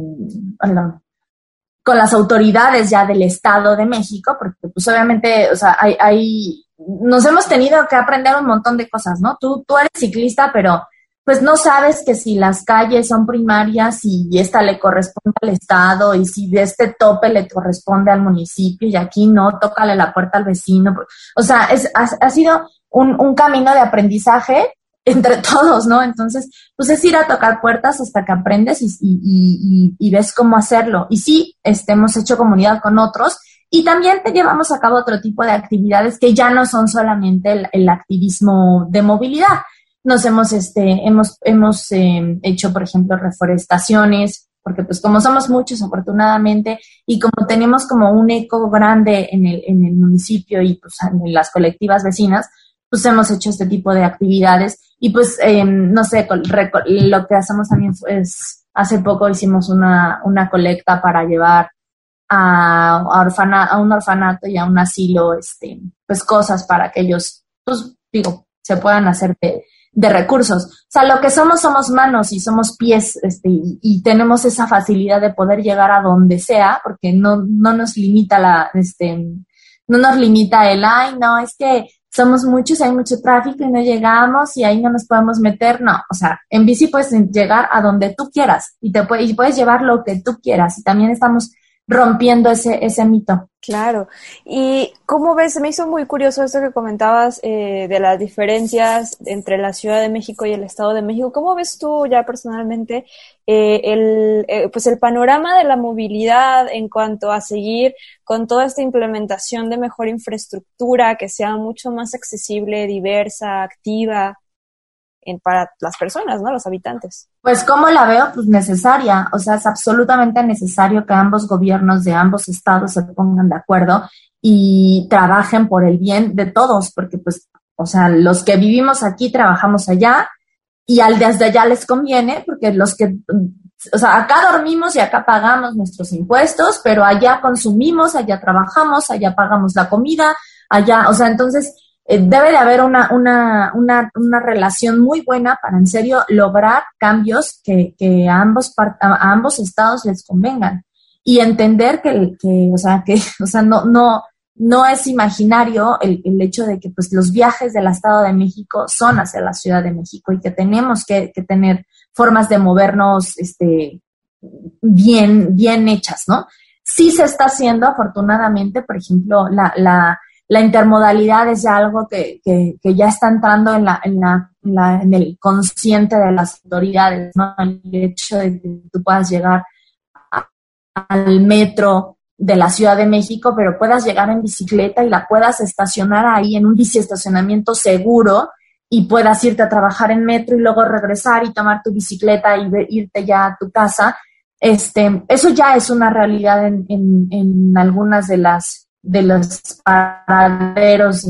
con las autoridades ya del Estado de México, porque pues obviamente, o sea, hay, hay, nos hemos tenido que aprender un montón de cosas, ¿no? Tú, tú eres ciclista, pero pues no sabes que si las calles son primarias y esta le corresponde al Estado y si de este tope le corresponde al municipio y aquí no, tócale la puerta al vecino. O sea, es, ha, ha sido un, un, camino de aprendizaje entre todos, ¿no? Entonces, pues es ir a tocar puertas hasta que aprendes y, y, y, y ves cómo hacerlo. Y sí, este, hemos hecho comunidad con otros y también te llevamos a cabo otro tipo de actividades que ya no son solamente el, activismo de movilidad. Nos hemos, este, hemos, hemos eh, hecho, por ejemplo, reforestaciones, porque pues como somos muchos afortunadamente y como tenemos como un eco grande en el, en el municipio y pues en las colectivas vecinas, pues hemos hecho este tipo de actividades y pues, eh, no sé, lo que hacemos también es, hace poco hicimos una, una colecta para llevar a, a, un orfanato y a un asilo, este, pues cosas para que ellos, pues digo, se puedan hacer de, de recursos. O sea, lo que somos somos manos y somos pies, este, y, y, tenemos esa facilidad de poder llegar a donde sea, porque no, no nos limita la, este, no nos limita el, ay, no, es que somos muchos, hay mucho tráfico y no llegamos y ahí no nos podemos meter. No, o sea, en bici puedes llegar a donde tú quieras y te puedes, y puedes llevar lo que tú quieras. Y también estamos rompiendo ese, ese mito. Claro. ¿Y cómo ves? Me hizo muy curioso esto que comentabas eh, de las diferencias entre la Ciudad de México y el Estado de México. ¿Cómo ves tú ya personalmente eh, el, eh, pues el panorama de la movilidad en cuanto a seguir con toda esta implementación de mejor infraestructura que sea mucho más accesible, diversa, activa? Para las personas, ¿no? Los habitantes. Pues como la veo, pues necesaria, o sea, es absolutamente necesario que ambos gobiernos de ambos estados se pongan de acuerdo y trabajen por el bien de todos, porque pues, o sea, los que vivimos aquí trabajamos allá y al desde allá les conviene, porque los que, o sea, acá dormimos y acá pagamos nuestros impuestos, pero allá consumimos, allá trabajamos, allá pagamos la comida, allá, o sea, entonces eh, debe de haber una, una, una, una, relación muy buena para en serio lograr cambios que, que a, ambos a ambos estados les convengan y entender que, que, o sea, que, o sea, no, no, no es imaginario el, el, hecho de que pues los viajes del Estado de México son hacia la Ciudad de México y que tenemos que, que tener formas de movernos este, bien, bien hechas, ¿no? Sí se está haciendo, afortunadamente, por ejemplo, la, la, la intermodalidad es ya algo que, que, que ya está entrando en, la, en, la, en, la, en el consciente de las autoridades, ¿no? El hecho de que tú puedas llegar al metro de la Ciudad de México, pero puedas llegar en bicicleta y la puedas estacionar ahí en un biciestacionamiento seguro y puedas irte a trabajar en metro y luego regresar y tomar tu bicicleta y irte ya a tu casa. Este, eso ya es una realidad en, en algunas de las de los paraderos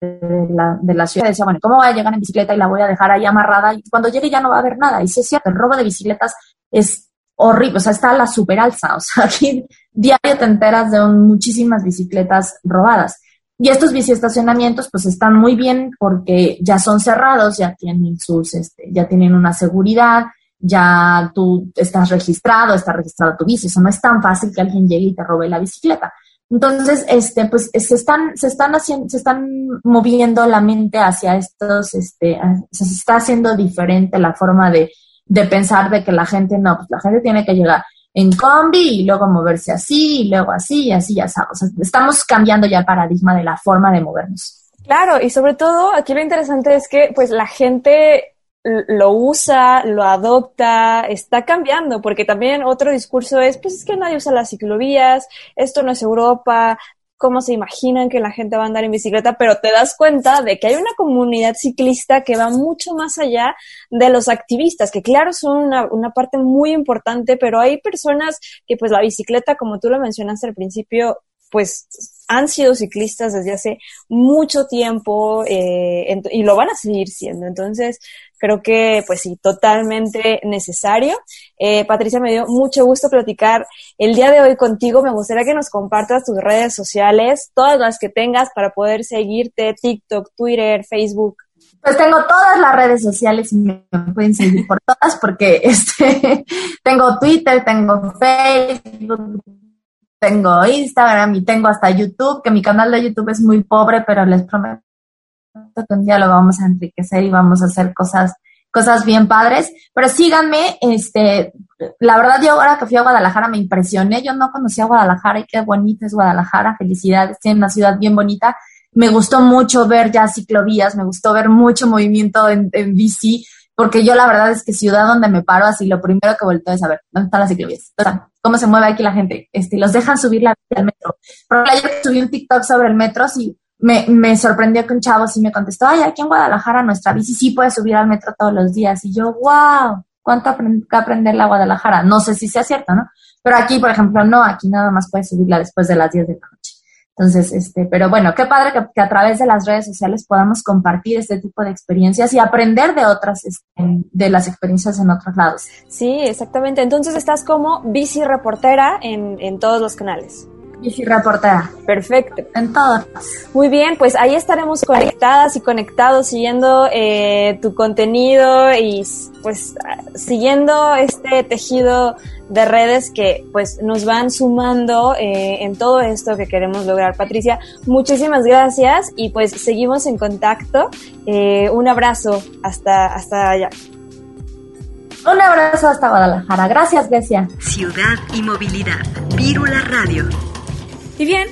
de la, ciudad. Decía, bueno, ¿cómo voy a llegar en bicicleta y la voy a dejar ahí amarrada? Y cuando llegue ya no va a haber nada. Y sí es cierto, el robo de bicicletas es horrible, o sea, está a la super alza. O sea, aquí diario te enteras de muchísimas bicicletas robadas. Y estos biciestacionamientos pues están muy bien porque ya son cerrados, ya tienen sus, este, ya tienen una seguridad, ya tú estás registrado, está registrado tu bici, eso no es tan fácil que alguien llegue y te robe la bicicleta. Entonces, este, pues se están, se están haciendo, se están moviendo la mente hacia estos, este, se está haciendo diferente la forma de, de pensar de que la gente no, pues la gente tiene que llegar en combi y luego moverse así y luego así y así ya sabes. O sea, estamos cambiando ya el paradigma de la forma de movernos. Claro, y sobre todo aquí lo interesante es que pues la gente lo usa, lo adopta, está cambiando, porque también otro discurso es, pues es que nadie usa las ciclovías, esto no es Europa, cómo se imaginan que la gente va a andar en bicicleta, pero te das cuenta de que hay una comunidad ciclista que va mucho más allá de los activistas, que claro son una, parte muy importante, pero hay personas que pues la bicicleta, como tú lo mencionaste al principio, pues han sido ciclistas desde hace mucho tiempo eh, y lo van a seguir siendo. Entonces, creo que, pues sí, totalmente necesario. Eh, Patricia, me dio mucho gusto platicar el día de hoy contigo. Me gustaría que nos compartas tus redes sociales, todas las que tengas para poder seguirte, TikTok, Twitter, Facebook. Pues tengo todas las redes sociales y me pueden seguir por todas porque este tengo Twitter, tengo Facebook, tengo Instagram y tengo hasta YouTube, que mi canal de YouTube es muy pobre, pero les prometo que un día lo vamos a enriquecer y vamos a hacer cosas cosas bien padres, pero síganme, este, la verdad yo ahora que fui a Guadalajara me impresioné, yo no conocía Guadalajara y qué bonita es Guadalajara, felicidades, tiene una ciudad bien bonita, me gustó mucho ver ya ciclovías, me gustó ver mucho movimiento en, en bici, porque yo la verdad es que ciudad donde me paro así, lo primero que vuelto es a ver, ¿dónde están las ciclovías? ¿Cómo se mueve aquí la gente? Este, los dejan subir la al metro. Pero ayer subí un TikTok sobre el metro, sí, me, me sorprendió que un chavo sí me contestó, ay, aquí en Guadalajara nuestra bici sí puede subir al metro todos los días. Y yo, wow, ¿cuánto que aprender la Guadalajara? No sé si sea cierto, ¿no? Pero aquí, por ejemplo, no, aquí nada más puedes subirla después de las 10 de la noche. Entonces, este, pero bueno, qué padre que, a través de las redes sociales podamos compartir este tipo de experiencias y aprender de otras, este, de las experiencias en otros lados. Sí, exactamente. Entonces estás como bici reportera en, en todos los canales. Bici reportera. Perfecto. En todas. Muy bien, pues ahí estaremos conectadas y conectados siguiendo eh, tu contenido y pues siguiendo este tejido de redes que pues nos van sumando eh, en todo esto que queremos lograr. Patricia, muchísimas gracias y pues seguimos en contacto. Eh, un abrazo hasta, hasta allá. Un abrazo hasta Guadalajara. Gracias, Grecia. Ciudad y movilidad. Vírula Radio. Y bien,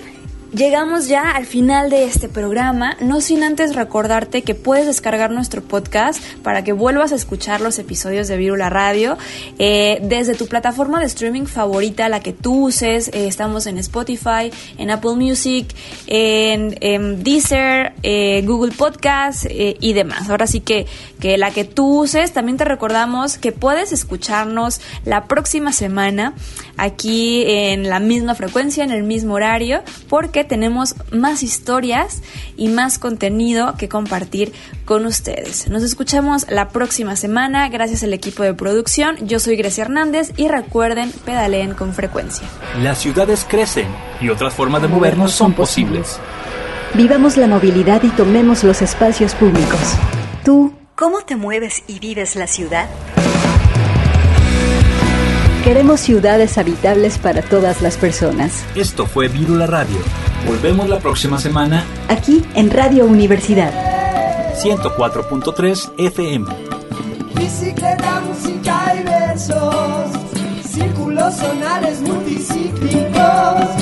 Llegamos ya al final de este programa, no sin antes recordarte que puedes descargar nuestro podcast para que vuelvas a escuchar los episodios de Virula Radio eh, desde tu plataforma de streaming favorita, la que tú uses. Eh, estamos en Spotify, en Apple Music, en, Deezer, eh, Google Podcast y demás. Ahora sí que, que la que tú uses, también te recordamos que puedes escucharnos la próxima semana aquí en la misma frecuencia, en el mismo horario, porque tenemos más historias y más contenido que compartir con ustedes. Nos escuchamos la próxima semana. Gracias al equipo de producción. Yo soy Grecia Hernández y recuerden, pedaleen con frecuencia. Las ciudades crecen y otras formas de movernos son posibles. Vivamos la movilidad y tomemos los espacios públicos. ¿Tú cómo te mueves y vives la ciudad? Queremos ciudades habitables para todas las personas. Esto fue Virula Radio. Volvemos la próxima semana. Aquí en Radio Universidad. 104.3 FM. Bicicleta, música y besos. Círculos sonales multicíclicos